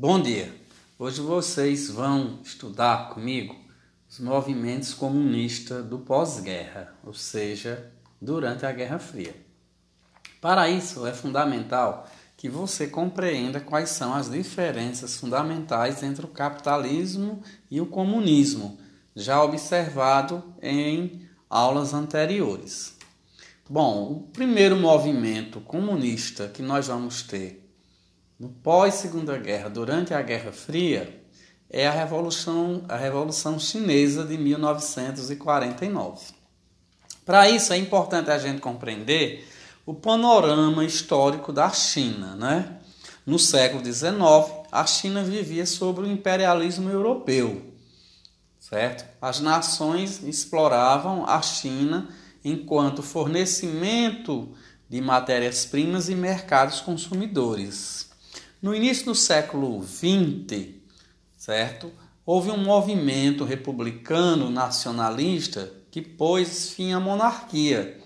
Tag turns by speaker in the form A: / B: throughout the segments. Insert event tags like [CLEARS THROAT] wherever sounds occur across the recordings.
A: Bom dia! Hoje vocês vão estudar comigo os movimentos comunistas do pós-guerra, ou seja, durante a Guerra Fria. Para isso é fundamental que você compreenda quais são as diferenças fundamentais entre o capitalismo e o comunismo, já observado em aulas anteriores. Bom, o primeiro movimento comunista que nós vamos ter no pós-Segunda Guerra, durante a Guerra Fria, é a Revolução, a Revolução Chinesa de 1949. Para isso é importante a gente compreender o panorama histórico da China, né? No século XIX, a China vivia sob o imperialismo europeu, certo? As nações exploravam a China enquanto fornecimento de matérias-primas e mercados consumidores. No início do século XX, certo? Houve um movimento republicano nacionalista que pôs fim à monarquia.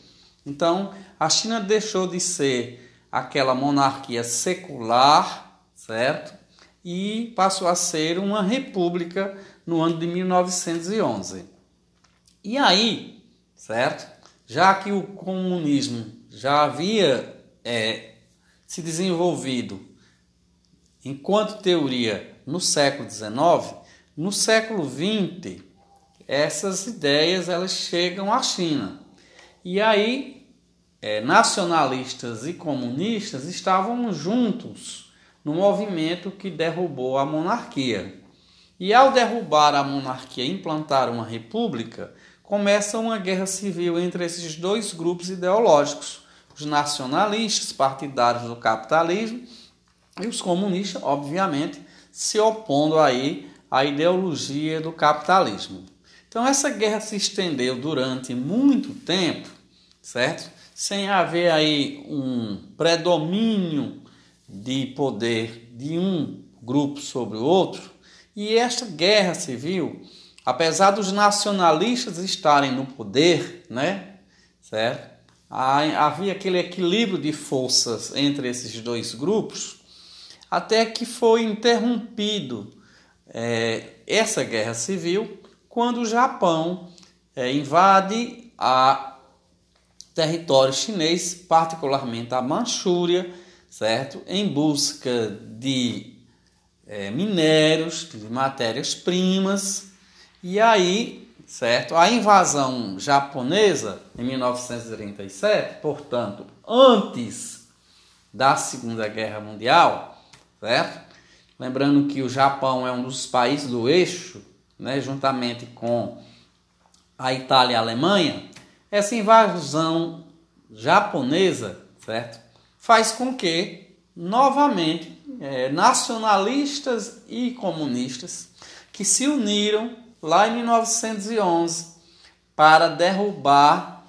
A: Então, a China deixou de ser aquela monarquia secular, certo? E passou a ser uma república no ano de 1911. E aí, certo? Já que o comunismo já havia é, se desenvolvido enquanto teoria no século XIX, no século XX essas ideias elas chegam à China e aí é, nacionalistas e comunistas estavam juntos no movimento que derrubou a monarquia. E ao derrubar a monarquia e implantar uma república, começa uma guerra civil entre esses dois grupos ideológicos, os nacionalistas partidários do capitalismo e os comunistas, obviamente, se opondo aí à ideologia do capitalismo. Então essa guerra se estendeu durante muito tempo, certo? Sem haver aí um predomínio de poder de um grupo sobre o outro. E esta guerra civil, apesar dos nacionalistas estarem no poder, né? Certo? Havia aquele equilíbrio de forças entre esses dois grupos até que foi interrompido é, essa guerra civil quando o Japão é, invade a território chinês, particularmente a Manchúria, certo? Em busca de é, minérios, de matérias-primas, e aí, certo? A invasão japonesa em 1937, portanto, antes da Segunda Guerra Mundial, certo? Lembrando que o Japão é um dos países do eixo, né, juntamente com a Itália e a Alemanha, essa invasão japonesa, certo? Faz com que, novamente, é, nacionalistas e comunistas que se uniram lá em 1911 para derrubar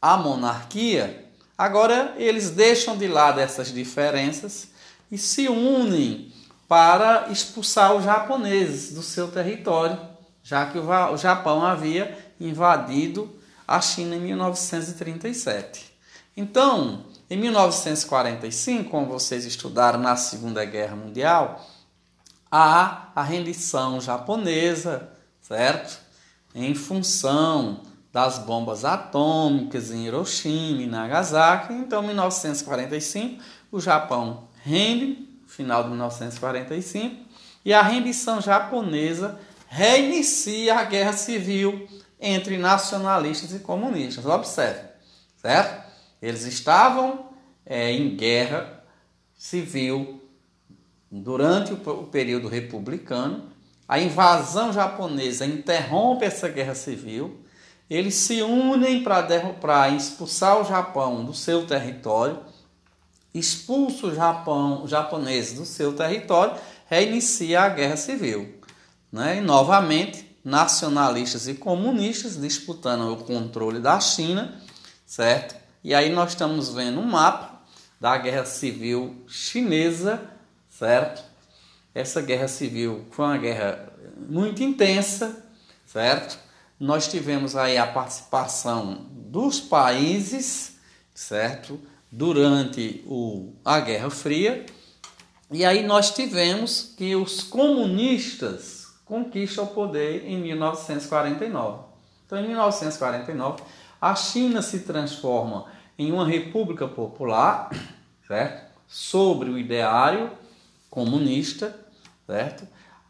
A: a monarquia, agora eles deixam de lado essas diferenças e se unem para expulsar os japoneses do seu território, já que o Japão havia invadido a China em 1937. Então, em 1945, como vocês estudaram na Segunda Guerra Mundial, há a rendição japonesa, certo? Em função das bombas atômicas em Hiroshima e Nagasaki. Então, em 1945, o Japão rende, final de 1945, e a rendição japonesa reinicia a guerra civil entre nacionalistas e comunistas. Observe, certo? Eles estavam é, em guerra civil durante o período republicano. A invasão japonesa interrompe essa guerra civil. Eles se unem para expulsar o Japão do seu território expulsa o Japão, os japoneses do seu território, reinicia a guerra civil. Né? E novamente, nacionalistas e comunistas disputando o controle da China, certo? E aí nós estamos vendo um mapa da guerra civil chinesa, certo? Essa guerra civil foi uma guerra muito intensa, certo? Nós tivemos aí a participação dos países, certo? Durante o, a Guerra Fria, E aí nós tivemos que os comunistas conquistam o poder em 1949. Então, em 1949, a China se transforma em uma república popular, certo? Sobre o ideário comunista, certo?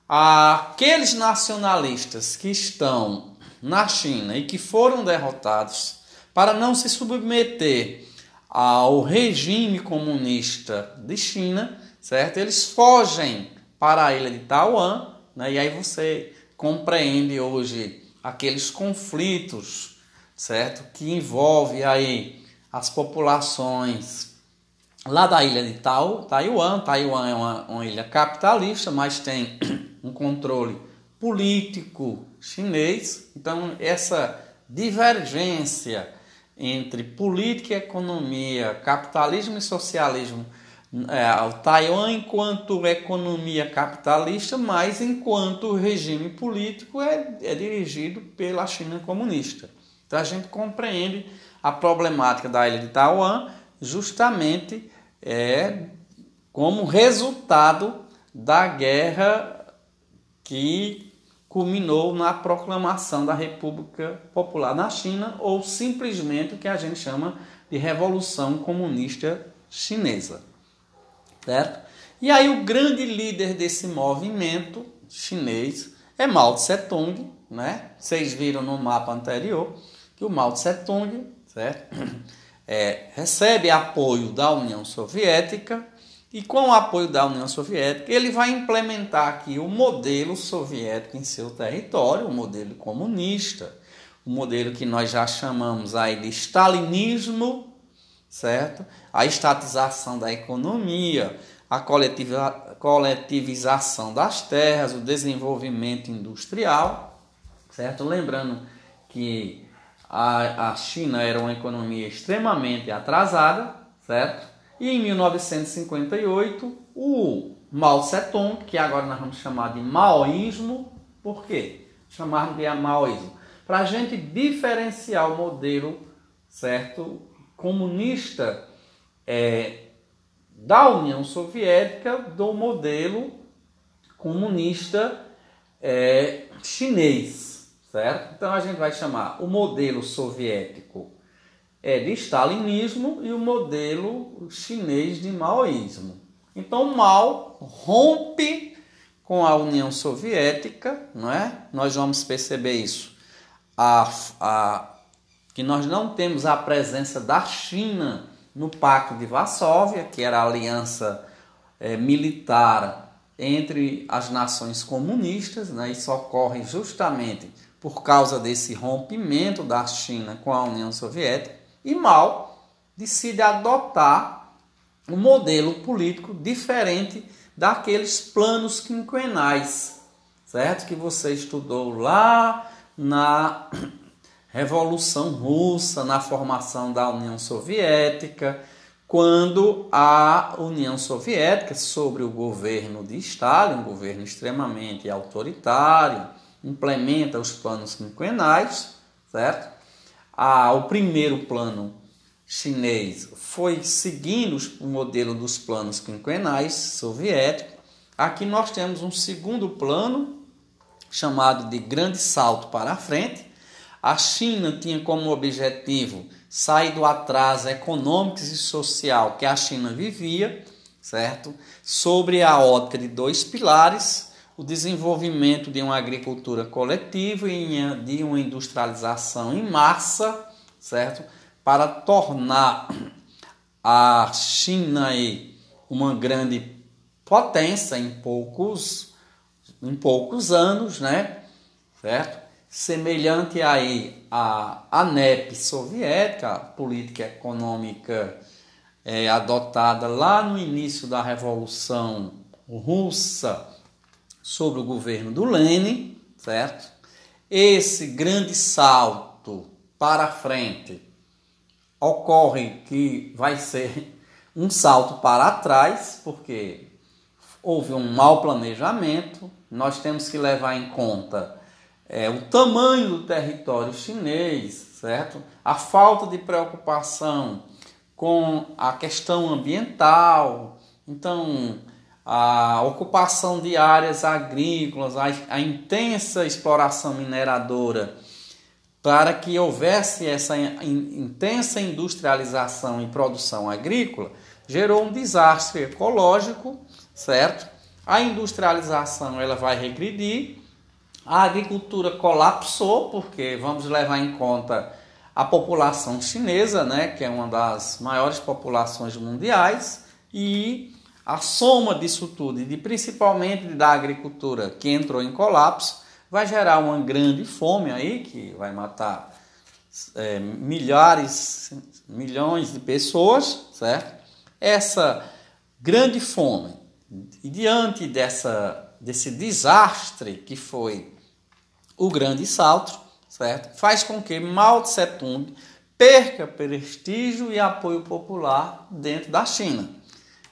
A: Aqueles nacionalistas que estão na China e que foram derrotados para não se submeter ao regime comunista de China, certo? Eles fogem para a ilha de Taiwan, né? E aí você compreende hoje aqueles conflitos, certo? Que envolve aí as populações lá da ilha de Taiwan. Taiwan é uma, uma ilha capitalista, mas tem [CLEARS THROAT] um controle político chinês. Então, essa divergência entre política e economia, capitalismo e socialismo, é, o Taiwan enquanto economia capitalista, mas enquanto regime político é, é dirigido pela China comunista. Então a gente compreende a problemática da ilha de Taiwan justamente é, como resultado da guerra que culminou na proclamação da República Popular na China, ou simplesmente o que a gente chama de Revolução Comunista Chinesa. Certo? E aí o grande líder desse movimento chinês é Mao Tse Tung, né? Vocês viram no mapa anterior que o Mao Tse Tung, certo? [CLEARS THROAT] É, recebe apoio da União Soviética e com o apoio da União Soviética, ele vai implementar aqui o modelo soviético em seu território, o modelo comunista, o modelo que nós já chamamos aí de stalinismo, certo? A estatização da economia, a coletiva, coletivização das terras, o desenvolvimento industrial, certo? Lembrando que a, a China era uma economia extremamente atrasada, certo? E em 1958, o Mao Tse-tung, que agora nós vamos chamar de maoísmo, por quê? Chamar de maoísmo. Para a gente diferenciar o modelo, certo, comunista é, da União Soviética do modelo comunista é, chinês, certo? Então a gente vai chamar o modelo soviético é de stalinismo e o modelo chinês de maoísmo. Então Mao rompe com a União Soviética, não é? Nós vamos perceber isso. A, a, que nós não temos a presença da China no Pacto de Varsóvia, que era a aliança é, militar entre as nações comunistas, né? isso ocorre justamente por causa desse rompimento da China com a União Soviética e Mao decide adotar um modelo político diferente daqueles planos quinquenais, certo? Que você estudou lá na [CLEARS THROAT] Revolução Russa, na formação da União Soviética, quando a União Soviética, sobre o governo de Stalin, um governo extremamente autoritário, implementa os planos quinquenais, certo? A, o primeiro plano chinês foi seguindo o modelo dos planos quinquenais soviéticos. Aqui nós temos um segundo plano, chamado de Grande Salto para a Frente. A China tinha como objetivo sair do atraso econômico e social que a China vivia, certo? Sobre a ótica de dois pilares, o desenvolvimento de uma agricultura coletiva e de uma industrialização em massa, certo? Para tornar a China uma grande potência em poucos, em poucos anos, né? Certo? Semelhante aí à ANEP soviética, política econômica é, adotada lá no início da Revolução Russa, sobre o governo do Lenin, certo? Esse grande salto para frente ocorre que vai ser [LAUGHS] um salto para trás, porque houve um mau planejamento, nós temos que levar em conta é, o tamanho do território chinês, certo? A falta de preocupação com a questão ambiental. Então, a ocupação de áreas agrícolas, a, a intensa exploração mineradora, para que houvesse essa in, intensa industrialização e produção agrícola, gerou um desastre ecológico, certo? A industrialização ela vai regredir, a agricultura colapsou, porque vamos levar em conta a população chinesa, né, que é uma das maiores populações mundiais, e a soma disso tudo, e principalmente da agricultura que entrou em colapso, vai gerar uma grande fome aí, que vai matar é, milhares, milhões de pessoas, certo? Essa grande fome, e diante dessa, desse desastre que foi o grande salto, certo? Faz com que Mao Tse Tung perca prestígio e apoio popular dentro da China.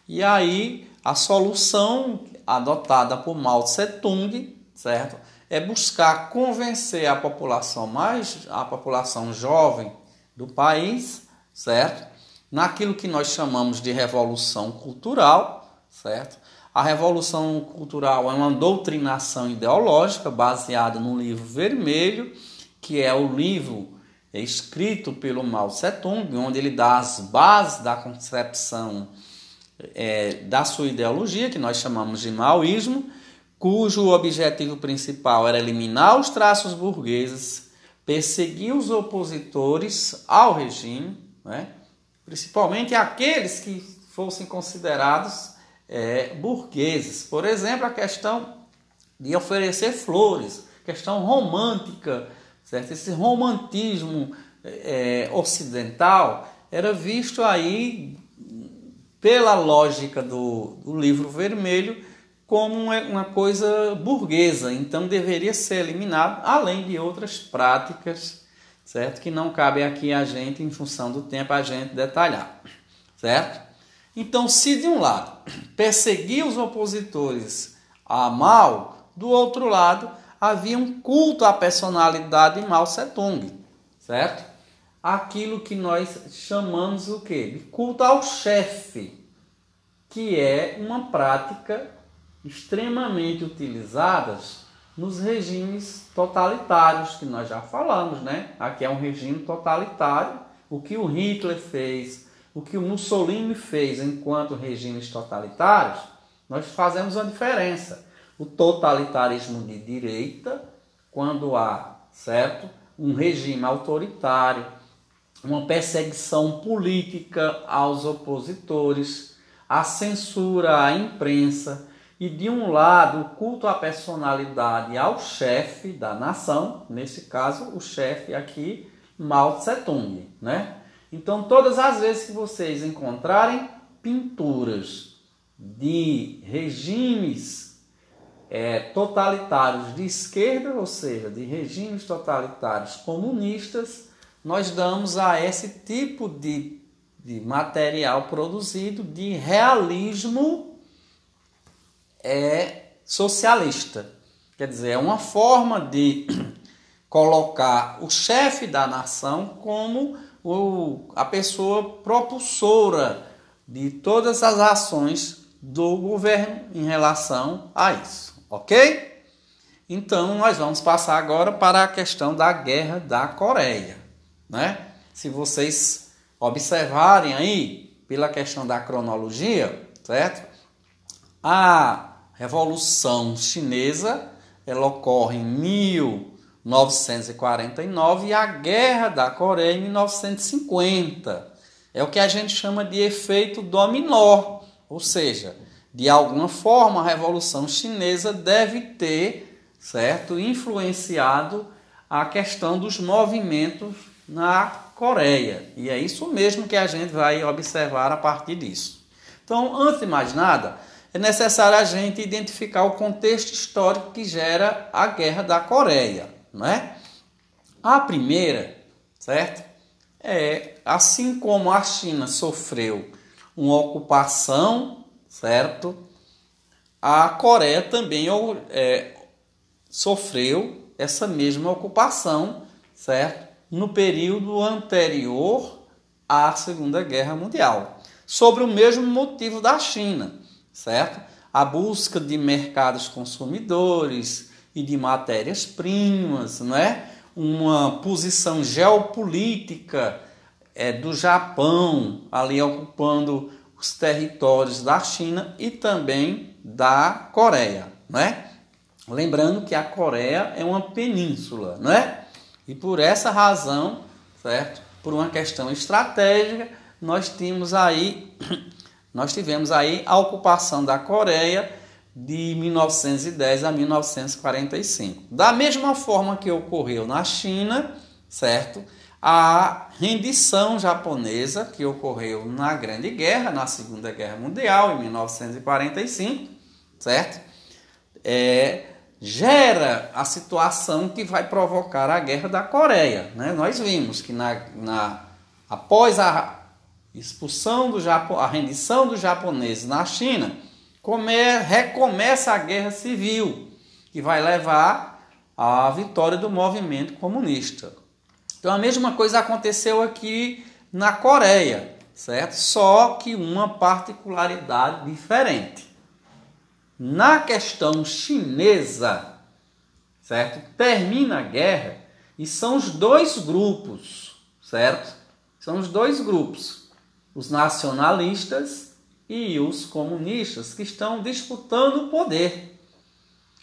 A: E aí a solução adotada por Mao Tse Tung, certo? É buscar convencer a população mais a população jovem do país, certo? Naquilo que nós chamamos de revolução cultural, certo? A revolução cultural é uma doutrinação ideológica baseada no livro vermelho, que é o livro escrito pelo Mao Tse Tung, onde ele dá as bases da concepção é, da sua ideologia, que nós chamamos de maoísmo, cujo objetivo principal era eliminar os traços burgueses, perseguir os opositores ao regime, né? principalmente aqueles que fossem considerados é, burgueses. Por exemplo, a questão de oferecer flores, questão romântica, certo? esse romantismo é, ocidental era visto aí pela lógica do, do livro vermelho, como uma coisa burguesa, então deveria ser eliminado, além de outras práticas, certo? Que não cabe aqui a gente, em função do tempo, a gente detalhar, certo? Então, se de um lado perseguia os opositores a Mao, do outro lado havia um culto à personalidade de Mao Tse-tung, certo? Aquilo que nós chamamos o quê? De culto ao chefe, que é uma prática extremamente utilizada nos regimes totalitários que nós já falamos, né? Aqui é um regime totalitário. O que o Hitler fez, o que o Mussolini fez enquanto regimes totalitários, nós fazemos uma diferença. O totalitarismo de direita, quando há, certo? Um regime autoritário, uma perseguição política aos opositores, a censura à imprensa e, de um lado, o culto à personalidade ao chefe da nação, nesse caso, o chefe aqui, Mao Tse-tung, né? Então, todas as vezes que vocês encontrarem pinturas de regimes é, totalitários de esquerda, ou seja, de regimes totalitários comunistas, nós damos a esse tipo de, de material produzido de realismo é, socialista. Quer dizer, é uma forma de [CLEARS THROAT] colocar o chefe da nação como o, a pessoa propulsora de todas as ações do governo em relação a isso, ok? Então, nós vamos passar agora para a questão da guerra da Coreia né? Se vocês observarem aí pela questão da cronologia, certo? A Revolução Chinesa ela ocorre em 1949 e a Guerra da Coreia em 1950. É o que a gente chama de efeito dominó, ou seja, de alguma forma a Revolução Chinesa deve ter, certo, influenciado a questão dos movimentos na Coreia. E é isso mesmo que a gente vai observar a partir disso. Então, antes de mais nada, é necessário a gente identificar o contexto histórico que gera a Guerra da Coreia, não é? A primeira, certo? É assim como a China sofreu uma ocupação, certo? A Coreia também é, sofreu essa mesma ocupação, certo? No período anterior à Segunda Guerra Mundial, sobre o mesmo motivo da China, certo? a busca de mercados consumidores e de matérias-primas, não é? Uma posição geopolítica é, do Japão ali ocupando os territórios da China e também da Coreia, não é? Lembrando que a Coreia é uma península, não é? E por essa razão, certo? Por uma questão estratégica, nós tínhamos aí [CLEARS THROAT] nós tivemos aí a ocupação da Coreia de 1910 a 1945. Da mesma forma que ocorreu na China, certo? A rendição japonesa que ocorreu na Grande Guerra, na Segunda Guerra Mundial, em 1945, certo? É, gera a situação que vai provocar a Guerra da Coreia. Né? Nós vimos que na, na, após a expulsão do Japão, a rendição dos japoneses na China, come, recomeça a guerra civil, que vai levar à vitória do movimento comunista. Então a mesma coisa aconteceu aqui na Coreia, certo? Só que uma particularidade diferente. Na questão chinesa, certo? Termina a guerra e são os dois grupos, certo? São os dois grupos os nacionalistas e os comunistas que estão disputando o poder.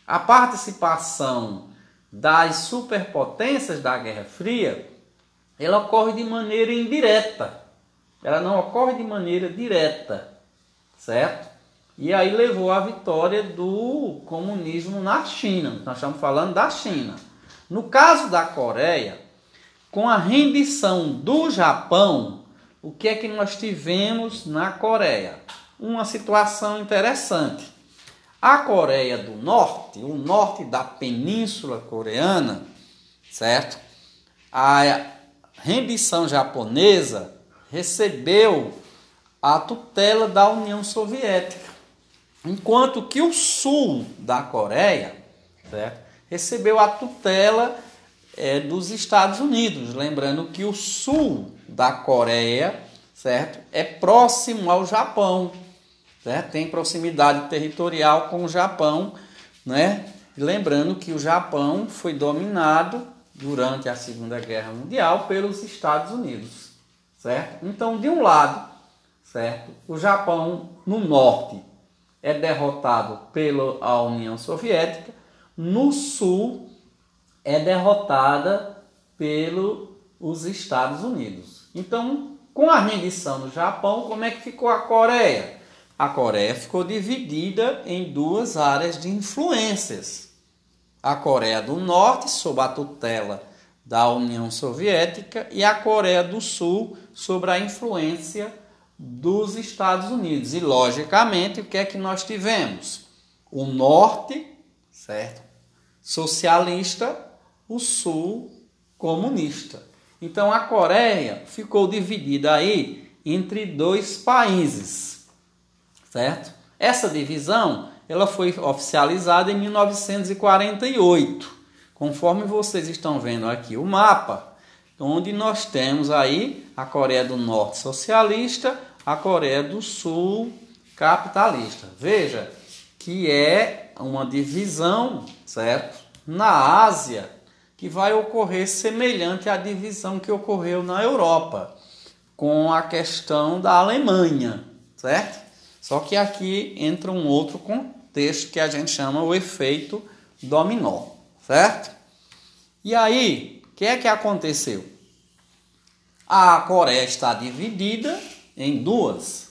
A: A participação das superpotências da Guerra Fria, ela ocorre de maneira indireta. Ela não ocorre de maneira direta, certo? E aí levou à vitória do comunismo na China. Nós estamos falando da China. No caso da Coreia, com a rendição do Japão, o que é que nós tivemos na Coreia? Uma situação interessante. A Coreia do Norte, o norte da Península Coreana, certo? A rendição japonesa recebeu a tutela da União Soviética, enquanto que o sul da Coreia, certo? Recebeu a tutela é, dos Estados Unidos, lembrando que o sul da Coreia, certo? É próximo ao Japão, certo? Tem proximidade territorial com o Japão, né? Lembrando que o Japão foi dominado durante a Segunda Guerra Mundial pelos Estados Unidos, certo? Então, de um lado, certo? O Japão no norte é derrotado pela União Soviética, no sul é derrotada pelos Estados Unidos. Então, com a rendição do Japão, como é que ficou a Coreia? A Coreia ficou dividida em duas áreas de influências. A Coreia do Norte, sob a tutela da União Soviética, e a Coreia do Sul, sob a influência dos Estados Unidos. E, logicamente, o que é que nós tivemos? O Norte, certo? Socialista, o Sul, comunista. Então a Coreia ficou dividida aí entre dois países, certo? Essa divisão ela foi oficializada em 1948, conforme vocês estão vendo aqui o mapa, onde nós temos aí a Coreia do Norte socialista, a Coreia do Sul capitalista. Veja que é uma divisão, certo? Na Ásia que vai ocorrer semelhante à divisão que ocorreu na Europa, com a questão da Alemanha, certo? Só que aqui entra um outro contexto que a gente chama o efeito dominó, certo? E aí, o que é que aconteceu? A Coreia está dividida em duas,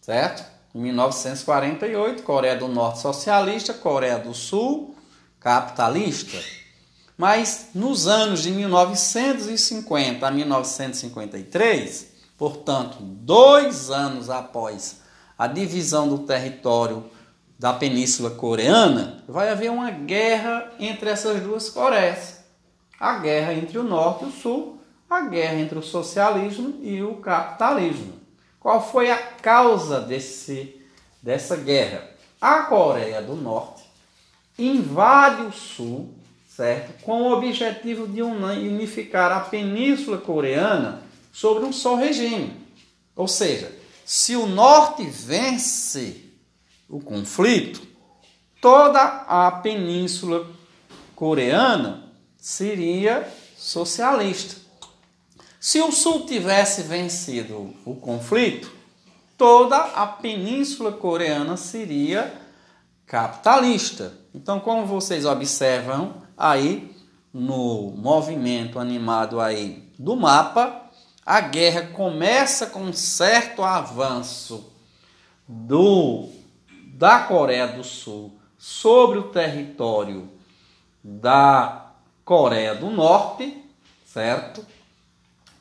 A: certo? Em 1948, Coreia do Norte socialista, Coreia do Sul capitalista. Mas nos anos de 1950 a 1953, portanto, dois anos após a divisão do território da Península Coreana, vai haver uma guerra entre essas duas Coreias. A guerra entre o Norte e o Sul, a guerra entre o socialismo e o capitalismo. Qual foi a causa desse, dessa guerra? A Coreia do Norte invade o Sul certo? Com o objetivo de unificar a Península Coreana sobre um só regime. Ou seja, se o Norte vence o conflito, toda a península coreana seria socialista. Se o Sul tivesse vencido o conflito, toda a península coreana seria capitalista. Então, como vocês observam aí no movimento animado aí do mapa, a guerra começa com um certo avanço do da Coreia do Sul sobre o território da Coreia do Norte, certo?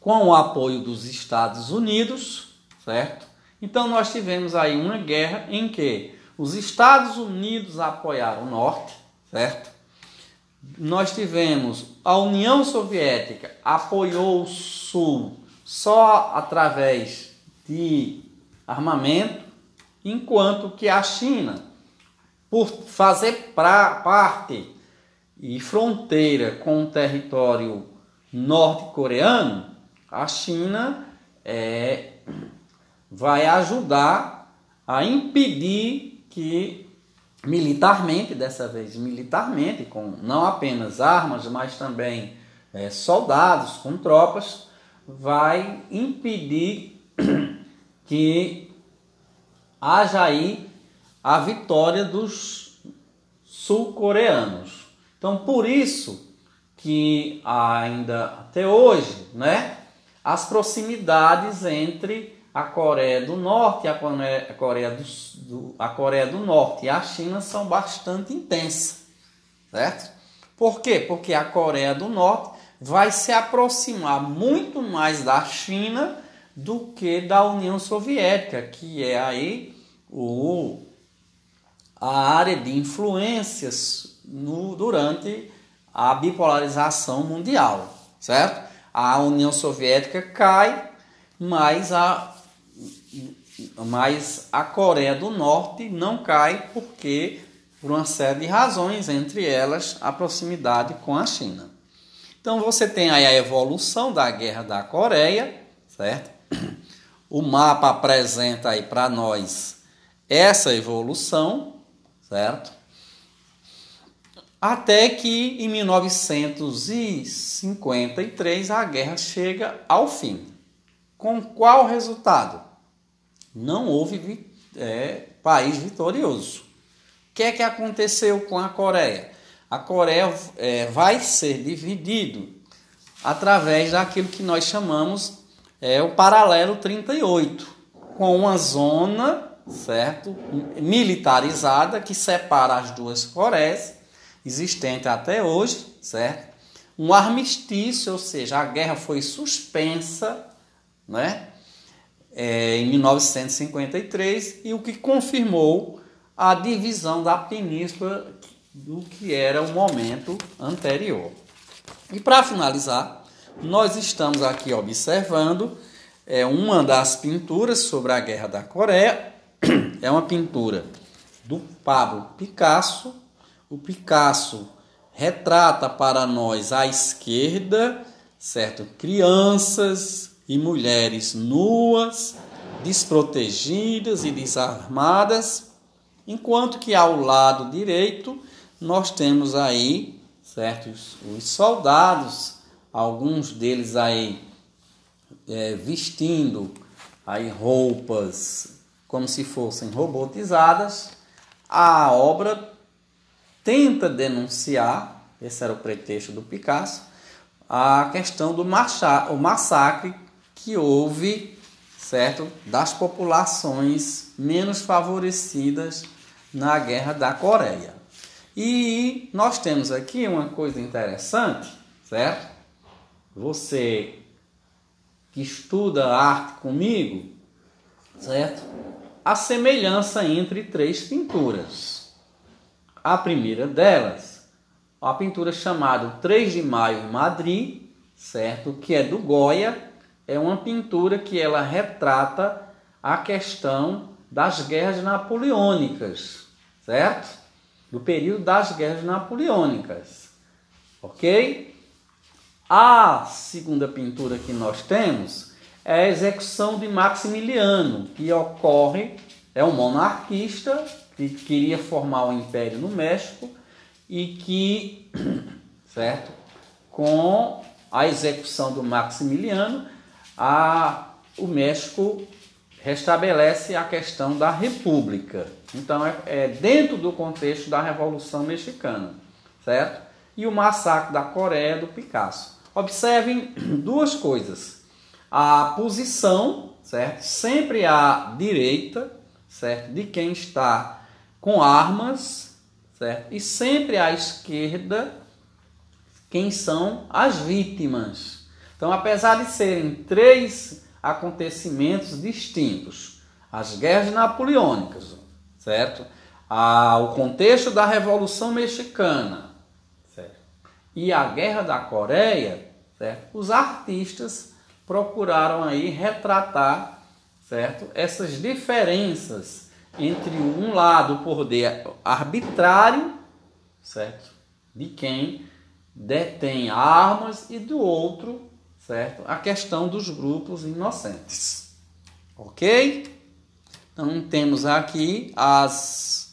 A: Com o apoio dos Estados Unidos, certo? Então nós tivemos aí uma guerra em que os Estados Unidos apoiaram o Norte, certo? Nós tivemos a União Soviética apoiou o Sul só através de armamento, enquanto que a China, por fazer pra, parte e fronteira com o território norte-coreano, a China é, vai ajudar a impedir que militarmente, dessa vez militarmente, com não apenas armas, mas também é, soldados, com tropas, vai impedir [CLEARS THROAT] que haja aí a vitória dos sul-coreanos. Então, por isso que ainda até hoje, né, as proximidades entre a Coreia do Norte e a Coreia do, do, a Coreia do Norte e a China são bastante intensas, certo? Por quê? Porque a Coreia do Norte vai se aproximar muito mais da China do que da União Soviética, que é aí o, a área de influências no, durante a bipolarização mundial, certo? A União Soviética cai, mas a, mas a Coreia do Norte não cai porque por uma série de razões, entre elas a proximidade com a China. Então você tem aí a evolução da Guerra da Coreia, certo? O mapa apresenta aí para nós essa evolução, certo? Até que em 1953 a guerra chega ao fim. Com qual resultado? Não houve é, país vitorioso. O que é que aconteceu com a Coreia? A Coreia é, vai ser dividido através daquilo que nós chamamos é, o paralelo 38, com uma zona certo? Militarizada que separa as duas Coreias, existente até hoje, certo? Um armistício, ou seja, a guerra foi suspensa, né? É, em 1953 e o que confirmou a divisão da península do que era o momento anterior. E para finalizar, nós estamos aqui observando é, uma das pinturas sobre a Guerra da Coreia, [CLEARS THROAT] é uma pintura do Pablo Picasso. O Picasso retrata para nós à esquerda, certo? Crianças e mulheres nuas, desprotegidas e desarmadas, enquanto que ao lado direito nós temos aí, certo? Os, os soldados, alguns deles aí é, vestindo aí roupas como se fossem robotizadas, a obra tenta denunciar, esse era o pretexto do Picasso, a questão do o massacre que houve, certo, das populações menos favorecidas na Guerra da Coreia. E nós temos aqui uma coisa interessante, certo? Você que estuda arte comigo, certo? a semelhança entre três pinturas. A primeira delas, a pintura chamada 3 de Maio em Madrid, certo? Que é do Goya, é uma pintura que ela retrata a questão das guerras napoleônicas, certo? Do período das guerras napoleônicas. OK? A segunda pintura que nós temos é a execução de Maximiliano, que ocorre, é um monarquista que queria formar um império no México e que, [CLEARS THROAT] certo, com a execução do Maximiliano, a, o México restabelece a questão da república. Então, é, é dentro do contexto da Revolução Mexicana, certo? E o massacre da Coreia do Picasso. Observem [CLEARS THROAT] duas coisas. A posição, certo? Sempre à direita, certo? De quem está com armas, certo? E sempre à esquerda, quem são as vítimas. Então, apesar de serem três acontecimentos distintos, as guerras napoleônicas, certo? O contexto da Revolução Mexicana, certo? E a Guerra da Coreia, certo? Os artistas procuraram aí retratar, certo? Essas diferenças entre um lado o poder arbitrário, certo? De quem detém armas e do outro, certo? A questão dos grupos inocentes. OK? Então temos aqui as